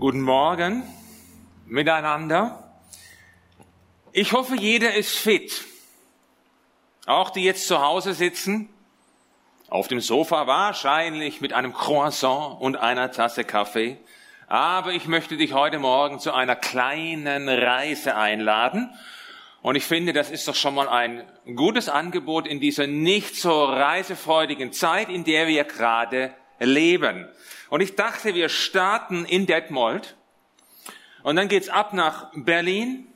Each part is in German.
Guten Morgen miteinander. Ich hoffe, jeder ist fit. Auch die jetzt zu Hause sitzen, auf dem Sofa wahrscheinlich mit einem Croissant und einer Tasse Kaffee. Aber ich möchte dich heute Morgen zu einer kleinen Reise einladen. Und ich finde, das ist doch schon mal ein gutes Angebot in dieser nicht so reisefreudigen Zeit, in der wir gerade leben. Und ich dachte, wir starten in Detmold. Und dann geht's ab nach Berlin,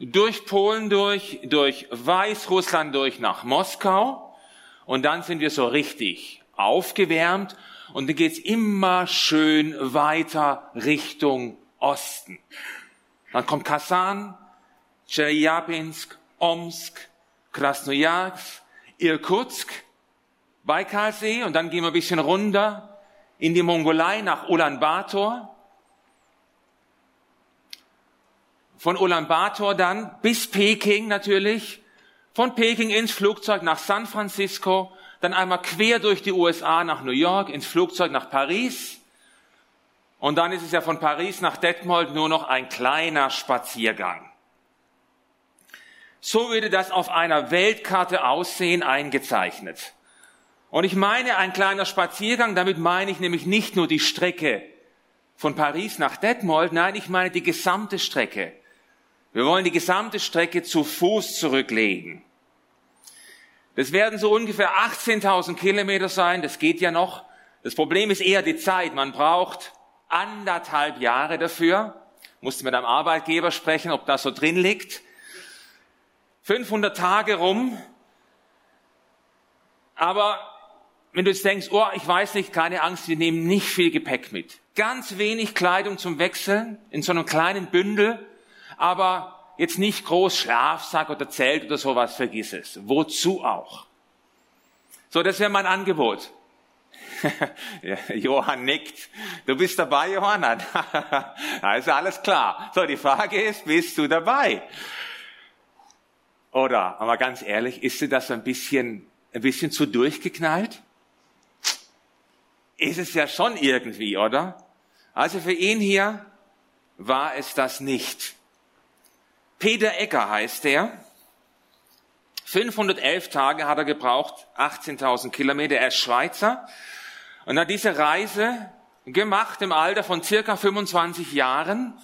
durch Polen durch, durch Weißrussland durch nach Moskau. Und dann sind wir so richtig aufgewärmt. Und dann geht's immer schön weiter Richtung Osten. Dann kommt Kasan, Chelyabinsk, Omsk, Krasnojarsk, Irkutsk, Baikalsee. Und dann gehen wir ein bisschen runter in die Mongolei nach Ulaanbaatar. Von Ulaanbaatar dann bis Peking natürlich. Von Peking ins Flugzeug nach San Francisco. Dann einmal quer durch die USA nach New York, ins Flugzeug nach Paris. Und dann ist es ja von Paris nach Detmold nur noch ein kleiner Spaziergang. So würde das auf einer Weltkarte aussehen, eingezeichnet. Und ich meine ein kleiner Spaziergang, damit meine ich nämlich nicht nur die Strecke von Paris nach Detmold, nein, ich meine die gesamte Strecke. Wir wollen die gesamte Strecke zu Fuß zurücklegen. Das werden so ungefähr 18.000 Kilometer sein, das geht ja noch. Das Problem ist eher die Zeit. Man braucht anderthalb Jahre dafür. Musste mit einem Arbeitgeber sprechen, ob das so drin liegt. 500 Tage rum. Aber wenn du jetzt denkst, oh, ich weiß nicht, keine Angst, wir nehmen nicht viel Gepäck mit. Ganz wenig Kleidung zum Wechseln in so einem kleinen Bündel, aber jetzt nicht groß Schlafsack oder Zelt oder sowas, vergiss es. Wozu auch? So, das wäre mein Angebot. Johann nickt. Du bist dabei, Johann? also alles klar. So, die Frage ist, bist du dabei? Oder, aber ganz ehrlich, ist dir das ein bisschen, ein bisschen zu durchgeknallt? Ist es ja schon irgendwie, oder? Also für ihn hier war es das nicht. Peter Ecker heißt er. 511 Tage hat er gebraucht, 18.000 Kilometer. Er ist Schweizer und hat diese Reise gemacht im Alter von circa 25 Jahren.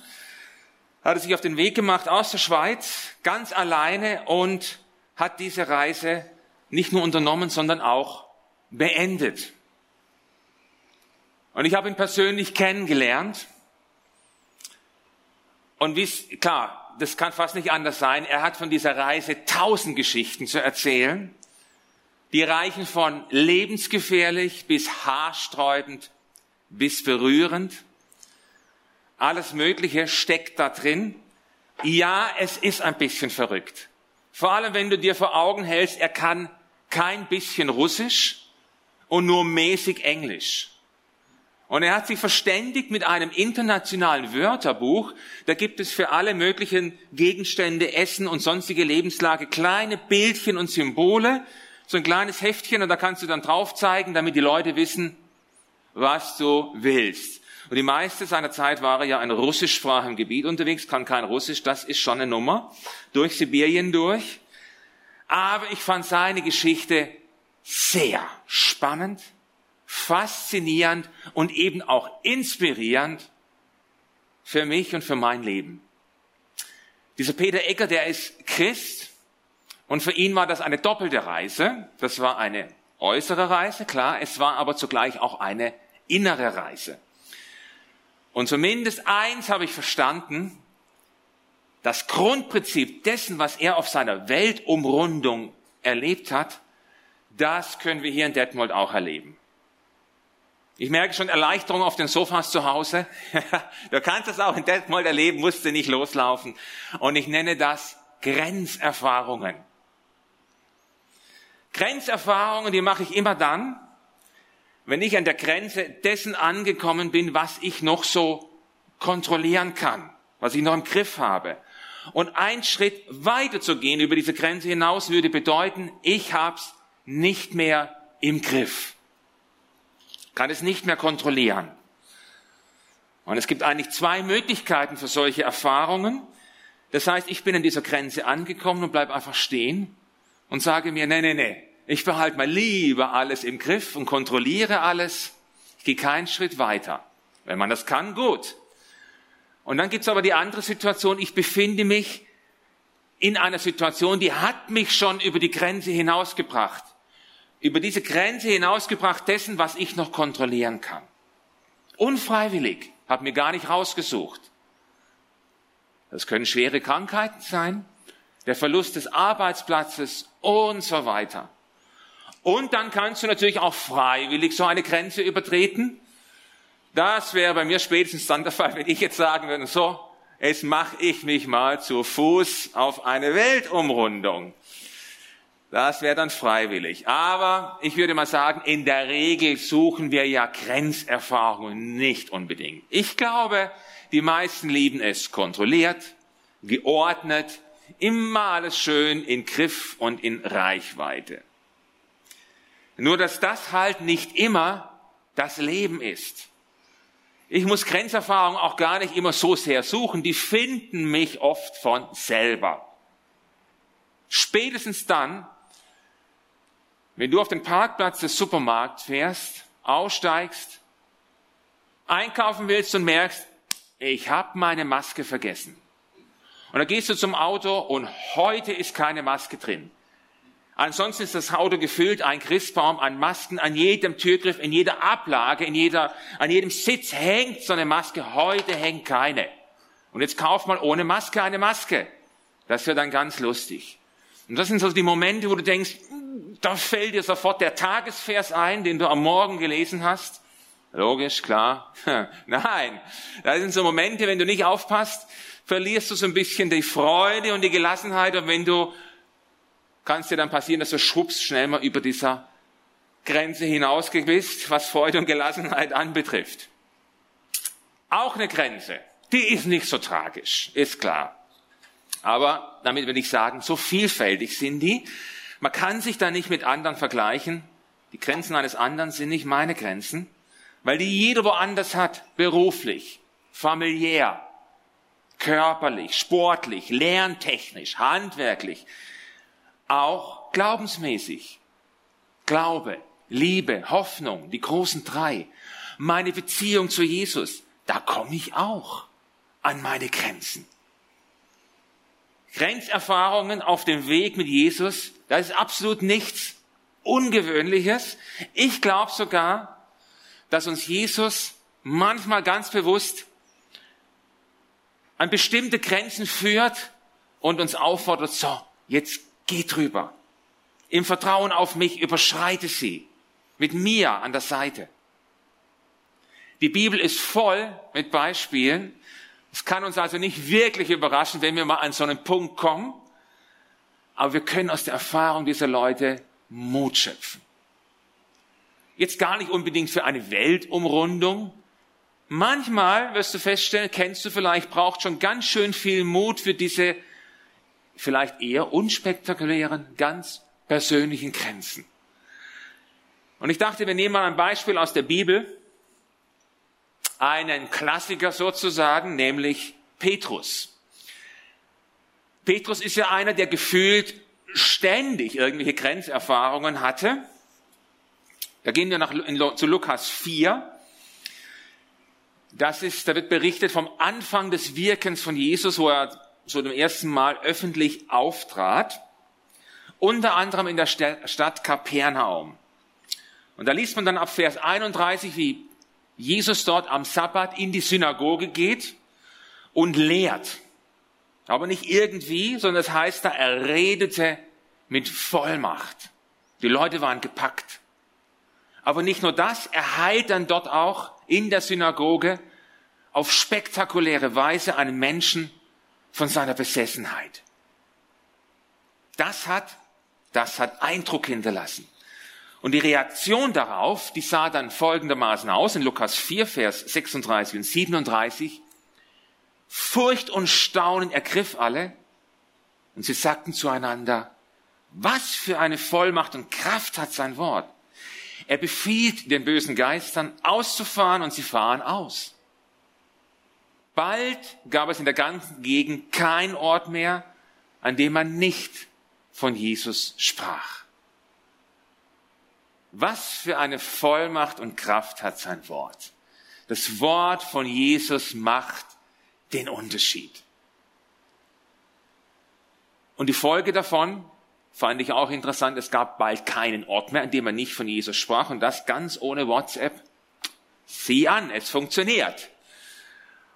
Hat er sich auf den Weg gemacht aus der Schweiz, ganz alleine und hat diese Reise nicht nur unternommen, sondern auch beendet. Und ich habe ihn persönlich kennengelernt. Und wie klar, das kann fast nicht anders sein. Er hat von dieser Reise tausend Geschichten zu erzählen. Die reichen von lebensgefährlich bis haarsträubend bis berührend. Alles Mögliche steckt da drin. Ja, es ist ein bisschen verrückt. Vor allem, wenn du dir vor Augen hältst, er kann kein bisschen Russisch und nur mäßig Englisch. Und er hat sich verständigt mit einem internationalen Wörterbuch. Da gibt es für alle möglichen Gegenstände, Essen und sonstige Lebenslage kleine Bildchen und Symbole. So ein kleines Heftchen und da kannst du dann drauf zeigen, damit die Leute wissen, was du willst. Und die meiste seiner Zeit war er ja in russischsprachigem Gebiet unterwegs, kann kein Russisch, das ist schon eine Nummer. Durch Sibirien durch. Aber ich fand seine Geschichte sehr spannend faszinierend und eben auch inspirierend für mich und für mein Leben. Dieser Peter Ecker, der ist Christ und für ihn war das eine doppelte Reise. Das war eine äußere Reise, klar, es war aber zugleich auch eine innere Reise. Und zumindest eins habe ich verstanden, das Grundprinzip dessen, was er auf seiner Weltumrundung erlebt hat, das können wir hier in Detmold auch erleben. Ich merke schon Erleichterung auf den Sofas zu Hause. du kannst es auch in Detmold erleben, musst du nicht loslaufen. Und ich nenne das Grenzerfahrungen. Grenzerfahrungen, die mache ich immer dann, wenn ich an der Grenze dessen angekommen bin, was ich noch so kontrollieren kann, was ich noch im Griff habe. Und ein Schritt weiter zu gehen über diese Grenze hinaus würde bedeuten, ich hab's nicht mehr im Griff kann es nicht mehr kontrollieren. Und es gibt eigentlich zwei Möglichkeiten für solche Erfahrungen. Das heißt, ich bin an dieser Grenze angekommen und bleib einfach stehen und sage mir, nee, nee, nee, ich behalte mal lieber alles im Griff und kontrolliere alles. Ich gehe keinen Schritt weiter. Wenn man das kann, gut. Und dann gibt's aber die andere Situation, ich befinde mich in einer Situation, die hat mich schon über die Grenze hinausgebracht. Über diese Grenze hinausgebracht dessen, was ich noch kontrollieren kann. Unfreiwillig, habe mir gar nicht rausgesucht. Das können schwere Krankheiten sein, der Verlust des Arbeitsplatzes und so weiter. Und dann kannst du natürlich auch freiwillig so eine Grenze übertreten. Das wäre bei mir spätestens dann der Fall, wenn ich jetzt sagen würde, so, jetzt mache ich mich mal zu Fuß auf eine Weltumrundung. Das wäre dann freiwillig. Aber ich würde mal sagen, in der Regel suchen wir ja Grenzerfahrungen nicht unbedingt. Ich glaube, die meisten lieben es kontrolliert, geordnet, immer alles schön in Griff und in Reichweite. Nur dass das halt nicht immer das Leben ist. Ich muss Grenzerfahrungen auch gar nicht immer so sehr suchen, die finden mich oft von selber. Spätestens dann, wenn du auf den Parkplatz des Supermarkts fährst, aussteigst, einkaufen willst und merkst, ich habe meine Maske vergessen. Und dann gehst du zum Auto und heute ist keine Maske drin. Ansonsten ist das Auto gefüllt, ein Christbaum an Masken, an jedem Türgriff, in jeder Ablage, in jeder, an jedem Sitz hängt so eine Maske. Heute hängt keine. Und jetzt kauf mal ohne Maske eine Maske. Das wird dann ganz lustig. Und das sind so die Momente, wo du denkst, da fällt dir sofort der Tagesvers ein, den du am Morgen gelesen hast. Logisch, klar. Nein, das sind so Momente, wenn du nicht aufpasst, verlierst du so ein bisschen die Freude und die Gelassenheit und wenn du, kann es dir dann passieren, dass du schwupps schnell mal über dieser Grenze hinaus bist, was Freude und Gelassenheit anbetrifft. Auch eine Grenze. Die ist nicht so tragisch, ist klar. Aber damit will ich sagen, so vielfältig sind die, man kann sich da nicht mit anderen vergleichen. Die Grenzen eines anderen sind nicht meine Grenzen, weil die jeder woanders hat, beruflich, familiär, körperlich, sportlich, lerntechnisch, handwerklich, auch glaubensmäßig. Glaube, Liebe, Hoffnung, die großen drei, meine Beziehung zu Jesus, da komme ich auch an meine Grenzen. Grenzerfahrungen auf dem Weg mit Jesus, das ist absolut nichts Ungewöhnliches. Ich glaube sogar, dass uns Jesus manchmal ganz bewusst an bestimmte Grenzen führt und uns auffordert, so, jetzt geh drüber. Im Vertrauen auf mich überschreite sie. Mit mir an der Seite. Die Bibel ist voll mit Beispielen, es kann uns also nicht wirklich überraschen, wenn wir mal an so einen Punkt kommen, aber wir können aus der Erfahrung dieser Leute Mut schöpfen. Jetzt gar nicht unbedingt für eine Weltumrundung. Manchmal wirst du feststellen, kennst du vielleicht, braucht schon ganz schön viel Mut für diese vielleicht eher unspektakulären, ganz persönlichen Grenzen. Und ich dachte, wir nehmen mal ein Beispiel aus der Bibel einen Klassiker sozusagen, nämlich Petrus. Petrus ist ja einer, der gefühlt ständig irgendwelche Grenzerfahrungen hatte. Da gehen wir nach, in, zu Lukas 4. Das ist, da wird berichtet vom Anfang des Wirkens von Jesus, wo er so zum ersten Mal öffentlich auftrat. Unter anderem in der Stadt Kapernaum. Und da liest man dann ab Vers 31, wie Jesus dort am Sabbat in die Synagoge geht und lehrt. Aber nicht irgendwie, sondern es das heißt da, er redete mit Vollmacht. Die Leute waren gepackt. Aber nicht nur das, er heilt dann dort auch in der Synagoge auf spektakuläre Weise einen Menschen von seiner Besessenheit. Das hat, das hat Eindruck hinterlassen. Und die Reaktion darauf, die sah dann folgendermaßen aus in Lukas 4, Vers 36 und 37. Furcht und Staunen ergriff alle und sie sagten zueinander, was für eine Vollmacht und Kraft hat sein Wort. Er befiehlt den bösen Geistern auszufahren und sie fahren aus. Bald gab es in der ganzen Gegend kein Ort mehr, an dem man nicht von Jesus sprach. Was für eine Vollmacht und Kraft hat sein Wort. Das Wort von Jesus macht den Unterschied. Und die Folge davon fand ich auch interessant. Es gab bald keinen Ort mehr, an dem man nicht von Jesus sprach und das ganz ohne WhatsApp. Sieh an, es funktioniert.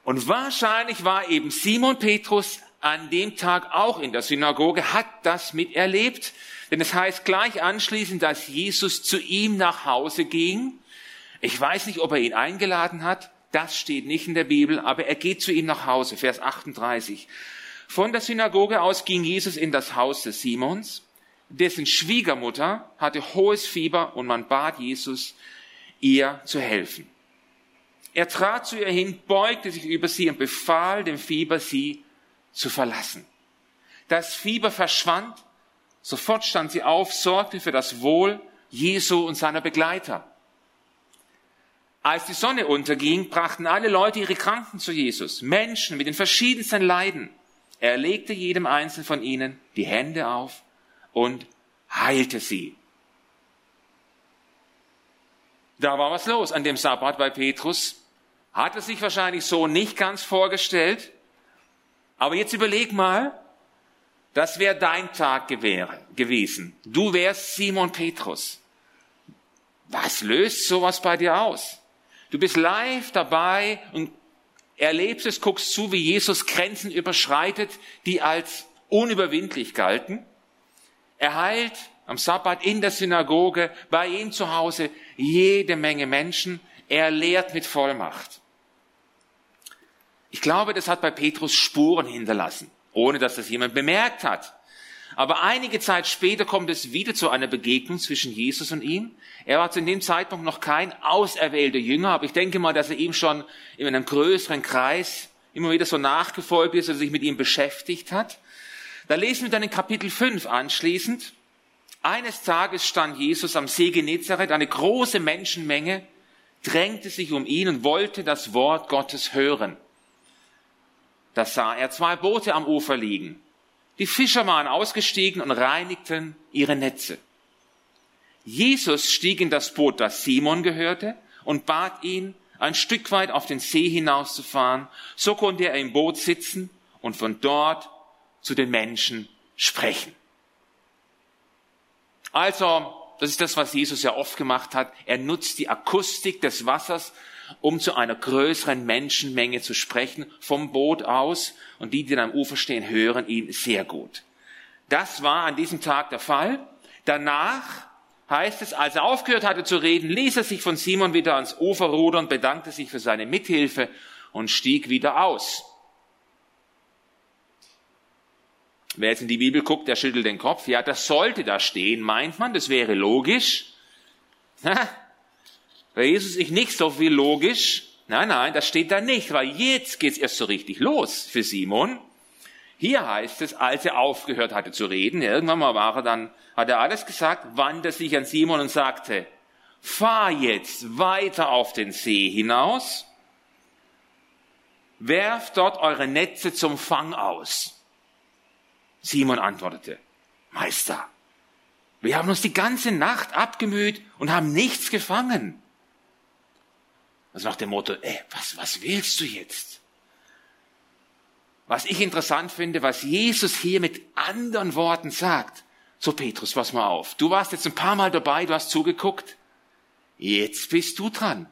Und wahrscheinlich war eben Simon Petrus an dem Tag auch in der Synagoge, hat das miterlebt. Denn es heißt gleich anschließend, dass Jesus zu ihm nach Hause ging. Ich weiß nicht, ob er ihn eingeladen hat. Das steht nicht in der Bibel, aber er geht zu ihm nach Hause. Vers 38. Von der Synagoge aus ging Jesus in das Haus des Simons. Dessen Schwiegermutter hatte hohes Fieber und man bat Jesus, ihr zu helfen. Er trat zu ihr hin, beugte sich über sie und befahl dem Fieber, sie zu verlassen. Das Fieber verschwand, sofort stand sie auf, sorgte für das Wohl Jesu und seiner Begleiter. Als die Sonne unterging, brachten alle Leute ihre Kranken zu Jesus, Menschen mit den verschiedensten Leiden. Er legte jedem einzelnen von ihnen die Hände auf und heilte sie. Da war was los an dem Sabbat bei Petrus. Hat er sich wahrscheinlich so nicht ganz vorgestellt. Aber jetzt überleg mal, das wäre dein Tag gewesen. Du wärst Simon Petrus. Was löst sowas bei dir aus? Du bist live dabei und erlebst es, guckst zu, wie Jesus Grenzen überschreitet, die als unüberwindlich galten. Er heilt am Sabbat in der Synagoge, bei ihm zu Hause jede Menge Menschen. Er lehrt mit Vollmacht. Ich glaube, das hat bei Petrus Spuren hinterlassen, ohne dass das jemand bemerkt hat. Aber einige Zeit später kommt es wieder zu einer Begegnung zwischen Jesus und ihm. Er war zu dem Zeitpunkt noch kein auserwählter Jünger, aber ich denke mal, dass er ihm schon in einem größeren Kreis immer wieder so nachgefolgt ist und sich mit ihm beschäftigt hat. Da lesen wir dann in Kapitel 5 anschließend. Eines Tages stand Jesus am See Genezareth, eine große Menschenmenge drängte sich um ihn und wollte das Wort Gottes hören. Da sah er zwei Boote am Ufer liegen. Die Fischer waren ausgestiegen und reinigten ihre Netze. Jesus stieg in das Boot, das Simon gehörte, und bat ihn, ein Stück weit auf den See hinauszufahren. So konnte er im Boot sitzen und von dort zu den Menschen sprechen. Also, das ist das, was Jesus ja oft gemacht hat. Er nutzt die Akustik des Wassers, um zu einer größeren Menschenmenge zu sprechen, vom Boot aus. Und die, die am Ufer stehen, hören ihn sehr gut. Das war an diesem Tag der Fall. Danach heißt es, als er aufgehört hatte zu reden, ließ er sich von Simon wieder ans Ufer rudern, bedankte sich für seine Mithilfe und stieg wieder aus. Wer jetzt in die Bibel guckt, der schüttelt den Kopf. Ja, das sollte da stehen, meint man, das wäre logisch. Bei Jesus ist nicht so viel logisch. Nein, nein, das steht da nicht, weil jetzt geht's erst so richtig los für Simon. Hier heißt es, als er aufgehört hatte zu reden, irgendwann mal war er dann, hat er alles gesagt, wandte sich an Simon und sagte, fahr jetzt weiter auf den See hinaus, werft dort eure Netze zum Fang aus. Simon antwortete, Meister, wir haben uns die ganze Nacht abgemüht und haben nichts gefangen. Also nach dem Motto, ey, was, was willst du jetzt? Was ich interessant finde, was Jesus hier mit anderen Worten sagt. So Petrus, pass mal auf. Du warst jetzt ein paar Mal dabei, du hast zugeguckt. Jetzt bist du dran.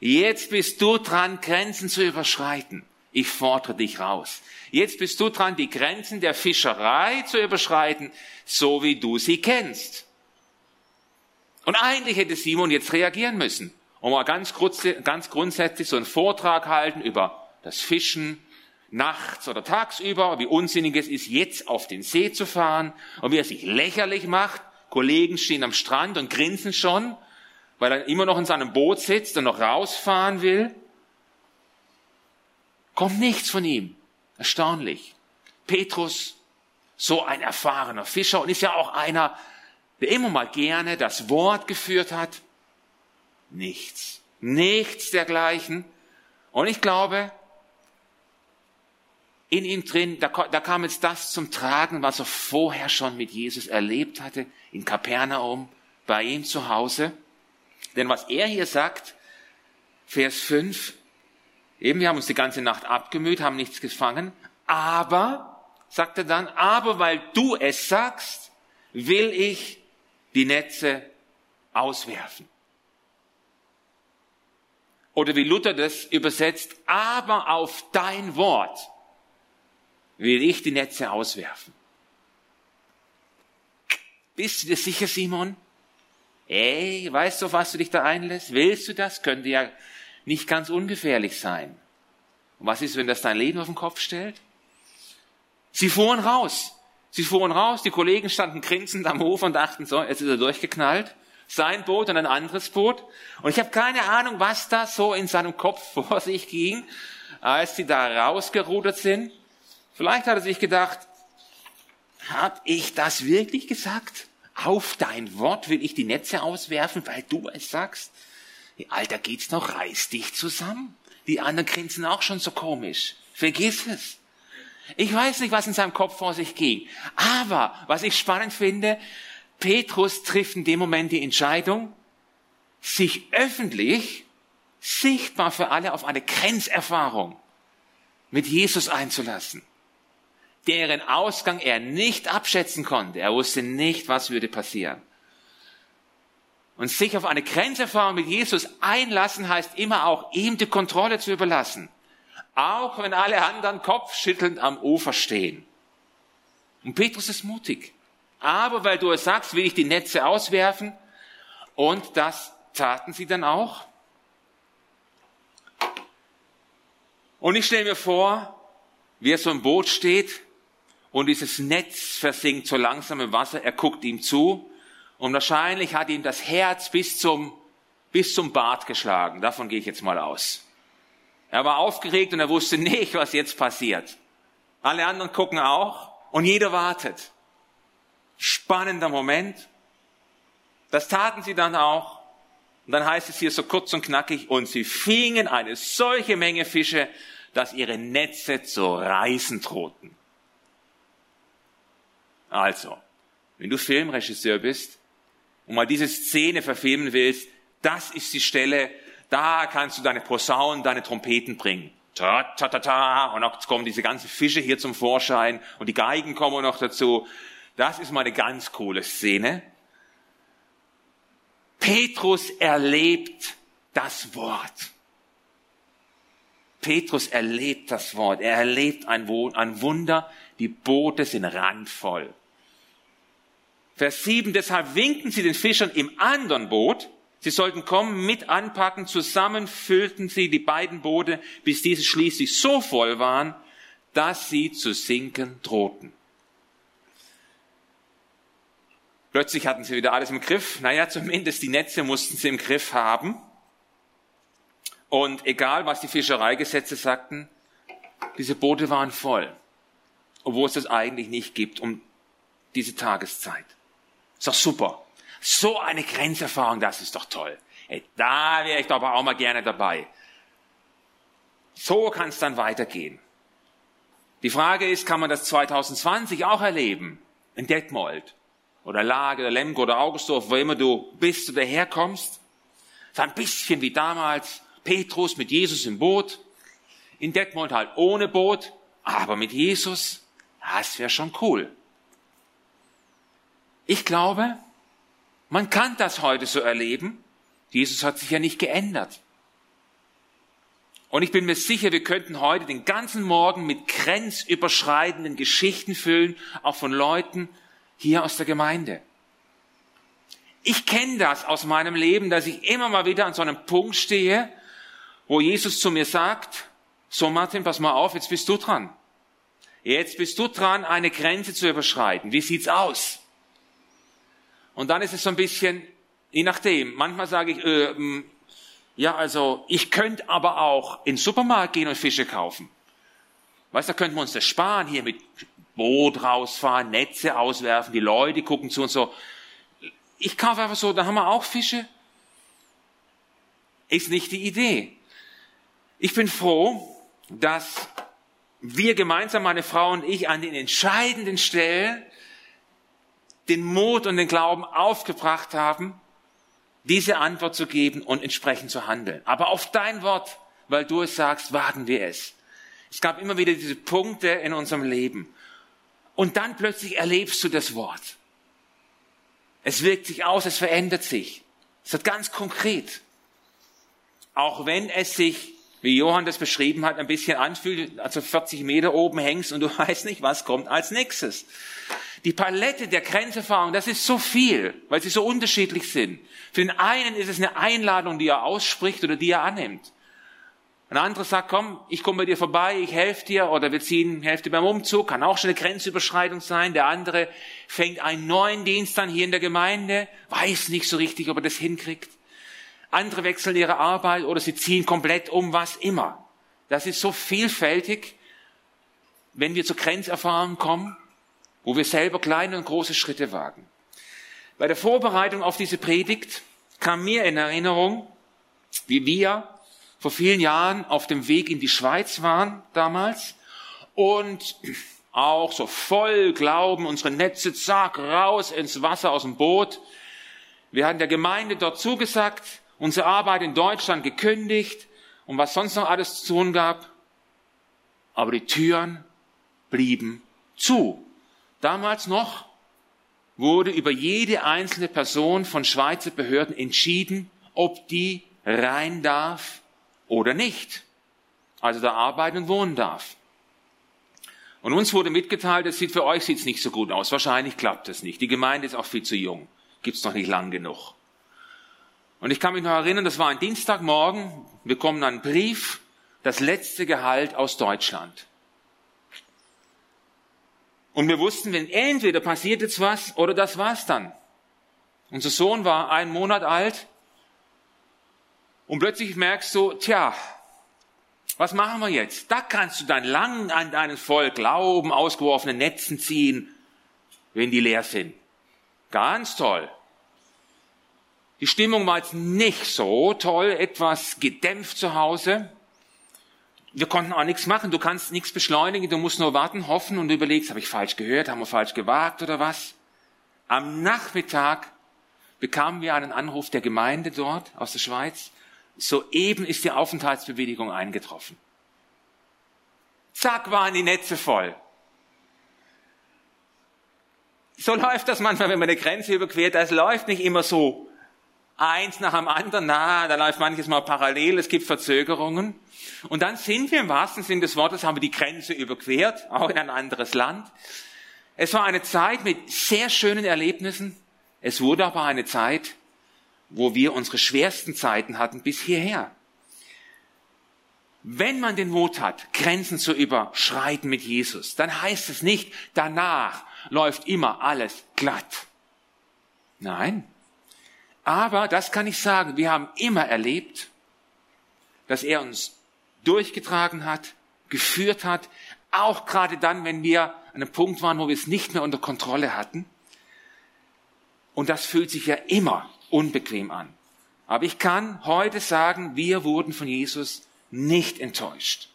Jetzt bist du dran, Grenzen zu überschreiten. Ich fordere dich raus. Jetzt bist du dran, die Grenzen der Fischerei zu überschreiten, so wie du sie kennst. Und eigentlich hätte Simon jetzt reagieren müssen und mal ganz, ganz grundsätzlich so einen Vortrag halten über das Fischen nachts oder tagsüber, wie unsinnig es ist, jetzt auf den See zu fahren und wie er sich lächerlich macht. Kollegen stehen am Strand und grinsen schon, weil er immer noch in seinem Boot sitzt und noch rausfahren will. Kommt nichts von ihm. Erstaunlich. Petrus, so ein erfahrener Fischer und ist ja auch einer, der immer mal gerne das Wort geführt hat. Nichts. Nichts dergleichen. Und ich glaube, in ihm drin, da, da kam jetzt das zum Tragen, was er vorher schon mit Jesus erlebt hatte, in Kapernaum, bei ihm zu Hause. Denn was er hier sagt, Vers 5, eben wir haben uns die ganze Nacht abgemüht, haben nichts gefangen, aber, sagt er dann, aber weil du es sagst, will ich die Netze auswerfen. Oder wie Luther das übersetzt, aber auf dein Wort will ich die Netze auswerfen. Bist du dir sicher, Simon? Ey, weißt du, was du dich da einlässt? Willst du das? Könnte ja nicht ganz ungefährlich sein. Und was ist, wenn das dein Leben auf den Kopf stellt? Sie fuhren raus. Sie fuhren raus, die Kollegen standen grinsend am Hof und dachten so, jetzt ist er durchgeknallt. Sein Boot und ein anderes Boot. Und ich habe keine Ahnung, was da so in seinem Kopf vor sich ging, als sie da rausgerudert sind. Vielleicht hat er sich gedacht, hab ich das wirklich gesagt? Auf dein Wort will ich die Netze auswerfen, weil du es sagst. Alter, geht's noch? Reiß dich zusammen. Die anderen grinsen auch schon so komisch. Vergiss es. Ich weiß nicht, was in seinem Kopf vor sich ging. Aber was ich spannend finde, Petrus trifft in dem Moment die Entscheidung, sich öffentlich, sichtbar für alle auf eine Grenzerfahrung mit Jesus einzulassen deren Ausgang er nicht abschätzen konnte. Er wusste nicht, was würde passieren. Und sich auf eine Grenzerfahrung mit Jesus einlassen heißt immer auch, ihm die Kontrolle zu überlassen. Auch wenn alle anderen kopfschüttelnd am Ufer stehen. Und Petrus ist mutig. Aber weil du es sagst, will ich die Netze auswerfen. Und das taten sie dann auch. Und ich stelle mir vor, wie er so im Boot steht und dieses Netz versinkt so langsam im Wasser. Er guckt ihm zu und wahrscheinlich hat ihm das Herz bis zum, bis zum Bart geschlagen. Davon gehe ich jetzt mal aus. Er war aufgeregt und er wusste nicht, was jetzt passiert. Alle anderen gucken auch und jeder wartet. Spannender Moment. Das taten sie dann auch. Und dann heißt es hier so kurz und knackig, und sie fingen eine solche Menge Fische, dass ihre Netze zu reißen drohten. Also, wenn du Filmregisseur bist und mal diese Szene verfilmen willst, das ist die Stelle, da kannst du deine Posaunen, deine Trompeten bringen. Ta, ta, ta, ta, und auch kommen diese ganzen Fische hier zum Vorschein und die Geigen kommen noch dazu. Das ist mal eine ganz coole Szene. Petrus erlebt das Wort. Petrus erlebt das Wort. Er erlebt ein Wunder. Die Boote sind randvoll. Vers 7, deshalb winken sie den Fischern im anderen Boot, sie sollten kommen, mit anpacken, zusammen füllten sie die beiden Boote, bis diese schließlich so voll waren, dass sie zu sinken drohten. Plötzlich hatten sie wieder alles im Griff. Naja, zumindest die Netze mussten sie im Griff haben. Und egal, was die Fischereigesetze sagten, diese Boote waren voll. Obwohl es das eigentlich nicht gibt um diese Tageszeit. Ist doch super. So eine Grenzerfahrung, das ist doch toll. Hey, da wäre ich doch aber auch mal gerne dabei. So kann es dann weitergehen. Die Frage ist, kann man das 2020 auch erleben? In Detmold oder Lage oder Lemgo oder Augustdorf, wo immer du bist oder herkommst. So ein bisschen wie damals Petrus mit Jesus im Boot. In Detmold halt ohne Boot, aber mit Jesus. Das wäre schon cool. Ich glaube, man kann das heute so erleben. Jesus hat sich ja nicht geändert. Und ich bin mir sicher, wir könnten heute den ganzen Morgen mit grenzüberschreitenden Geschichten füllen, auch von Leuten hier aus der Gemeinde. Ich kenne das aus meinem Leben, dass ich immer mal wieder an so einem Punkt stehe, wo Jesus zu mir sagt, so Martin, pass mal auf, jetzt bist du dran. Jetzt bist du dran, eine Grenze zu überschreiten. Wie sieht's aus? Und dann ist es so ein bisschen, je nachdem, manchmal sage ich, äh, hm, ja, also ich könnte aber auch in den Supermarkt gehen und Fische kaufen. Weißt du, da könnten wir uns das sparen, hier mit Boot rausfahren, Netze auswerfen, die Leute gucken zu und so. Ich kaufe einfach so, da haben wir auch Fische. Ist nicht die Idee. Ich bin froh, dass wir gemeinsam, meine Frau und ich, an den entscheidenden Stellen den Mut und den Glauben aufgebracht haben, diese Antwort zu geben und entsprechend zu handeln. Aber auf dein Wort, weil du es sagst, wagen wir es. Es gab immer wieder diese Punkte in unserem Leben. Und dann plötzlich erlebst du das Wort. Es wirkt sich aus, es verändert sich. Es wird ganz konkret. Auch wenn es sich, wie Johann das beschrieben hat, ein bisschen anfühlt, also 40 Meter oben hängst und du weißt nicht, was kommt als nächstes. Die Palette der Grenzerfahrung, das ist so viel, weil sie so unterschiedlich sind. Für den einen ist es eine Einladung, die er ausspricht oder die er annimmt. Ein anderer sagt, komm, ich komme bei dir vorbei, ich helfe dir oder wir ziehen Hälfte beim Umzug, kann auch schon eine Grenzüberschreitung sein. Der andere fängt einen neuen Dienst an hier in der Gemeinde, weiß nicht so richtig, ob er das hinkriegt. Andere wechseln ihre Arbeit oder sie ziehen komplett um, was immer. Das ist so vielfältig, wenn wir zur Grenzerfahrung kommen, wo wir selber kleine und große Schritte wagen. Bei der Vorbereitung auf diese Predigt kam mir in Erinnerung, wie wir vor vielen Jahren auf dem Weg in die Schweiz waren damals und auch so voll Glauben, unsere Netze, zack, raus ins Wasser aus dem Boot. Wir hatten der Gemeinde dort zugesagt, unsere Arbeit in Deutschland gekündigt und was sonst noch alles zu tun gab. Aber die Türen blieben zu. Damals noch wurde über jede einzelne Person von Schweizer Behörden entschieden, ob die rein darf oder nicht. Also da arbeiten und wohnen darf. Und uns wurde mitgeteilt, es sieht für euch sieht's nicht so gut aus. Wahrscheinlich klappt es nicht. Die Gemeinde ist auch viel zu jung. Gibt's noch nicht lang genug. Und ich kann mich noch erinnern, das war ein Dienstagmorgen. Wir kommen einen Brief, das letzte Gehalt aus Deutschland. Und wir wussten, wenn entweder passiert jetzt was oder das war's dann. Unser Sohn war einen Monat alt und plötzlich merkst du, tja, was machen wir jetzt? Da kannst du dann lang an deinen voll Glauben ausgeworfenen Netzen ziehen, wenn die leer sind. Ganz toll. Die Stimmung war jetzt nicht so toll, etwas gedämpft zu Hause. Wir konnten auch nichts machen. Du kannst nichts beschleunigen. Du musst nur warten, hoffen und überlegst, habe ich falsch gehört? Haben wir falsch gewagt oder was? Am Nachmittag bekamen wir einen Anruf der Gemeinde dort aus der Schweiz soeben ist die Aufenthaltsbewilligung eingetroffen. Zack, waren die Netze voll. So läuft das manchmal, wenn man eine Grenze überquert. Das läuft nicht immer so eins nach dem anderen. Na, da läuft manches Mal parallel. Es gibt Verzögerungen. Und dann sind wir im wahrsten Sinne des Wortes, haben wir die Grenze überquert, auch in ein anderes Land. Es war eine Zeit mit sehr schönen Erlebnissen. Es wurde aber eine Zeit, wo wir unsere schwersten Zeiten hatten bis hierher. Wenn man den Mut hat, Grenzen zu überschreiten mit Jesus, dann heißt es nicht, danach läuft immer alles glatt. Nein. Aber, das kann ich sagen, wir haben immer erlebt, dass er uns durchgetragen hat, geführt hat, auch gerade dann, wenn wir an einem Punkt waren, wo wir es nicht mehr unter Kontrolle hatten. Und das fühlt sich ja immer unbequem an. Aber ich kann heute sagen, wir wurden von Jesus nicht enttäuscht.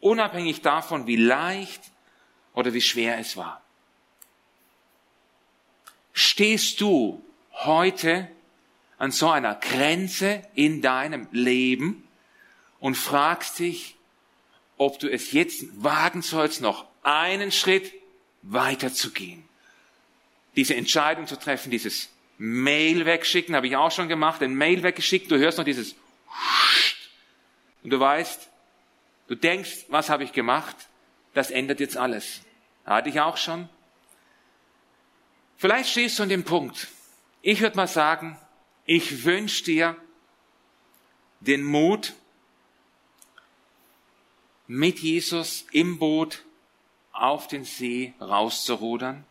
Unabhängig davon, wie leicht oder wie schwer es war. Stehst du heute an so einer Grenze in deinem Leben und fragst dich, ob du es jetzt wagen sollst, noch einen Schritt weiter zu gehen. Diese Entscheidung zu treffen, dieses Mail wegschicken, habe ich auch schon gemacht, ein Mail weggeschickt, du hörst noch dieses und du weißt, du denkst, was habe ich gemacht? Das ändert jetzt alles. Hatte ich auch schon. Vielleicht stehst du an dem Punkt. Ich würde mal sagen, ich wünsche dir den Mut, mit Jesus im Boot auf den See rauszurudern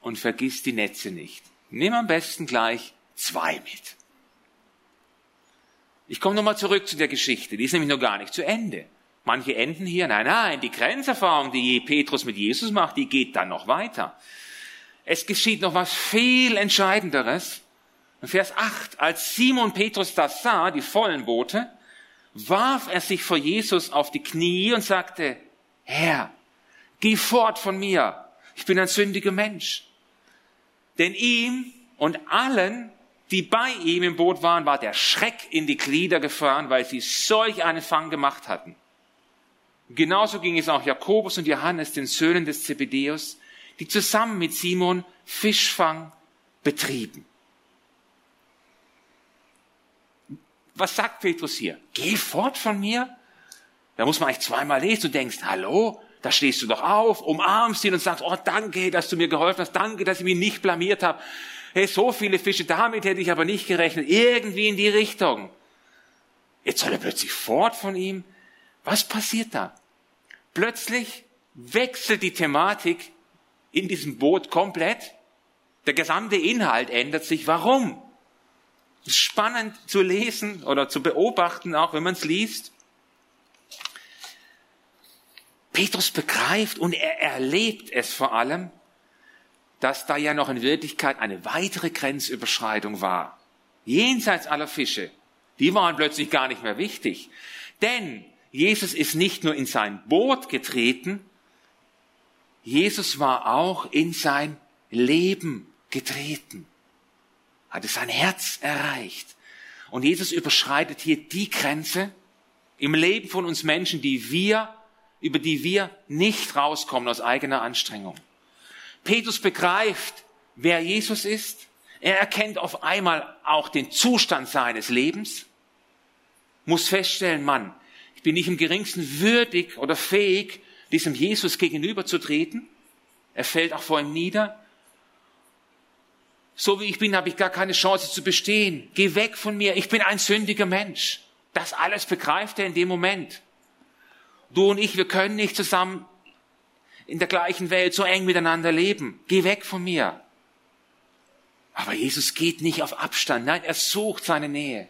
und vergiss die Netze nicht. Nimm am besten gleich zwei mit. Ich komme nochmal zurück zu der Geschichte. Die ist nämlich noch gar nicht zu Ende. Manche enden hier. Nein, nein, die Grenzerfahrung, die Petrus mit Jesus macht, die geht dann noch weiter. Es geschieht noch was viel Entscheidenderes. In Vers 8, als Simon Petrus das sah, die vollen Boote, warf er sich vor Jesus auf die Knie und sagte, Herr, geh fort von mir. Ich bin ein sündiger Mensch. Denn ihm und allen, die bei ihm im Boot waren, war der Schreck in die Glieder gefahren, weil sie solch einen Fang gemacht hatten. Genauso ging es auch Jakobus und Johannes, den Söhnen des Zebedeus, die zusammen mit Simon Fischfang betrieben. Was sagt Petrus hier? Geh fort von mir. Da muss man eigentlich zweimal lesen. Du denkst, hallo, da stehst du doch auf, umarmst ihn und sagst, oh danke, dass du mir geholfen hast, danke, dass ich mich nicht blamiert habe. Hey, so viele Fische, damit hätte ich aber nicht gerechnet. Irgendwie in die Richtung. Jetzt soll er plötzlich fort von ihm. Was passiert da? Plötzlich wechselt die Thematik in diesem Boot komplett. Der gesamte Inhalt ändert sich. Warum? spannend zu lesen oder zu beobachten, auch wenn man es liest. Petrus begreift und er erlebt es vor allem, dass da ja noch in Wirklichkeit eine weitere Grenzüberschreitung war. Jenseits aller Fische. Die waren plötzlich gar nicht mehr wichtig. Denn Jesus ist nicht nur in sein Boot getreten, Jesus war auch in sein Leben getreten, hatte sein Herz erreicht. Und Jesus überschreitet hier die Grenze im Leben von uns Menschen, die wir, über die wir nicht rauskommen aus eigener Anstrengung. Petrus begreift, wer Jesus ist. Er erkennt auf einmal auch den Zustand seines Lebens, muss feststellen, Mann, ich bin nicht im geringsten würdig oder fähig, diesem Jesus gegenüberzutreten. Er fällt auch vor ihm nieder. So wie ich bin, habe ich gar keine Chance zu bestehen. Geh weg von mir. Ich bin ein sündiger Mensch. Das alles begreift er in dem Moment. Du und ich, wir können nicht zusammen in der gleichen Welt so eng miteinander leben. Geh weg von mir. Aber Jesus geht nicht auf Abstand. Nein, er sucht seine Nähe.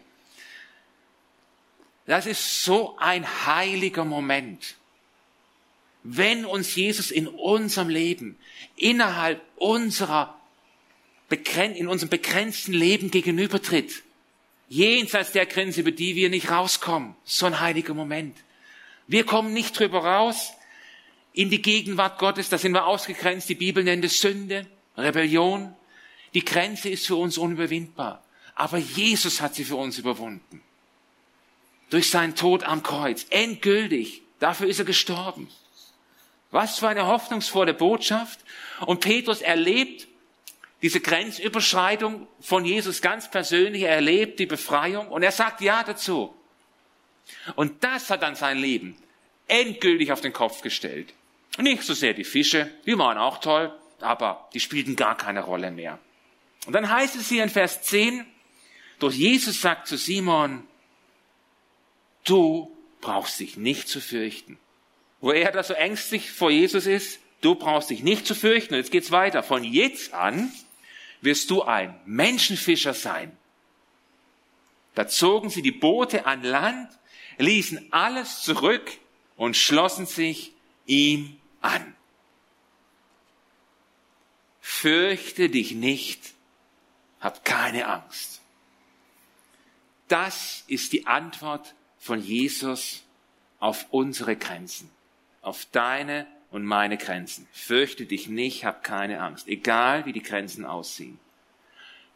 Das ist so ein heiliger Moment. Wenn uns Jesus in unserem Leben, innerhalb unserer, in unserem begrenzten Leben gegenübertritt, jenseits der Grenze, über die wir nicht rauskommen, so ein heiliger Moment. Wir kommen nicht drüber raus, in die Gegenwart Gottes, da sind wir ausgegrenzt. Die Bibel nennt es Sünde, Rebellion. Die Grenze ist für uns unüberwindbar. Aber Jesus hat sie für uns überwunden. Durch seinen Tod am Kreuz. Endgültig. Dafür ist er gestorben. Was für eine hoffnungsvolle Botschaft. Und Petrus erlebt diese Grenzüberschreitung von Jesus ganz persönlich. Er erlebt die Befreiung und er sagt Ja dazu. Und das hat dann sein Leben endgültig auf den Kopf gestellt. Nicht so sehr die Fische, die waren auch toll, aber die spielten gar keine Rolle mehr. Und dann heißt es hier in Vers 10, durch Jesus sagt zu Simon, du brauchst dich nicht zu fürchten. Wo er da so ängstlich vor Jesus ist, du brauchst dich nicht zu fürchten. Und jetzt geht's weiter. Von jetzt an wirst du ein Menschenfischer sein. Da zogen sie die Boote an Land, ließen alles zurück und schlossen sich ihm an. Fürchte dich nicht, hab keine Angst. Das ist die Antwort von Jesus auf unsere Grenzen, auf deine und meine Grenzen. Fürchte dich nicht, hab keine Angst, egal wie die Grenzen aussehen.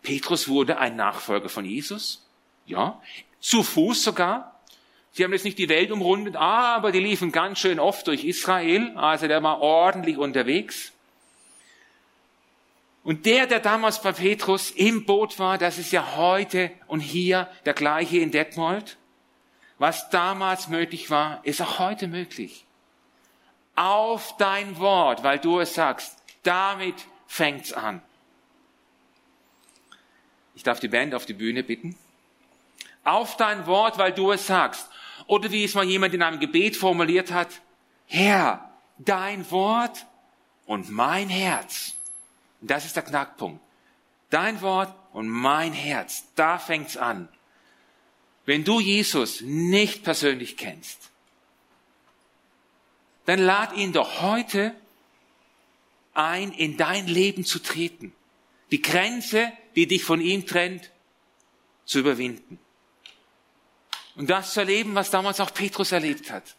Petrus wurde ein Nachfolger von Jesus, ja, zu Fuß sogar, Sie haben jetzt nicht die Welt umrundet, aber die liefen ganz schön oft durch Israel, also der war ordentlich unterwegs. Und der, der damals bei Petrus im Boot war, das ist ja heute und hier der gleiche in Detmold. Was damals möglich war, ist auch heute möglich. Auf dein Wort, weil du es sagst, damit fängt's an. Ich darf die Band auf die Bühne bitten. Auf dein Wort, weil du es sagst. Oder wie es mal jemand in einem Gebet formuliert hat, Herr, dein Wort und mein Herz. Das ist der Knackpunkt. Dein Wort und mein Herz, da fängt's an. Wenn du Jesus nicht persönlich kennst, dann lad ihn doch heute ein, in dein Leben zu treten. Die Grenze, die dich von ihm trennt, zu überwinden. Und das zu erleben, was damals auch Petrus erlebt hat.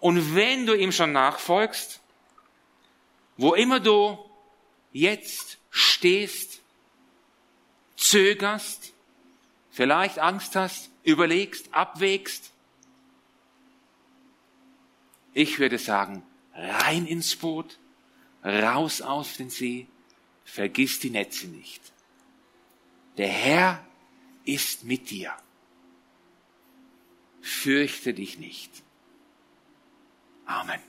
Und wenn du ihm schon nachfolgst, wo immer du jetzt stehst, zögerst, vielleicht Angst hast, überlegst, abwägst, ich würde sagen, rein ins Boot, raus auf den See, vergiss die Netze nicht. Der Herr ist mit dir. Fürchte dich nicht. Amen.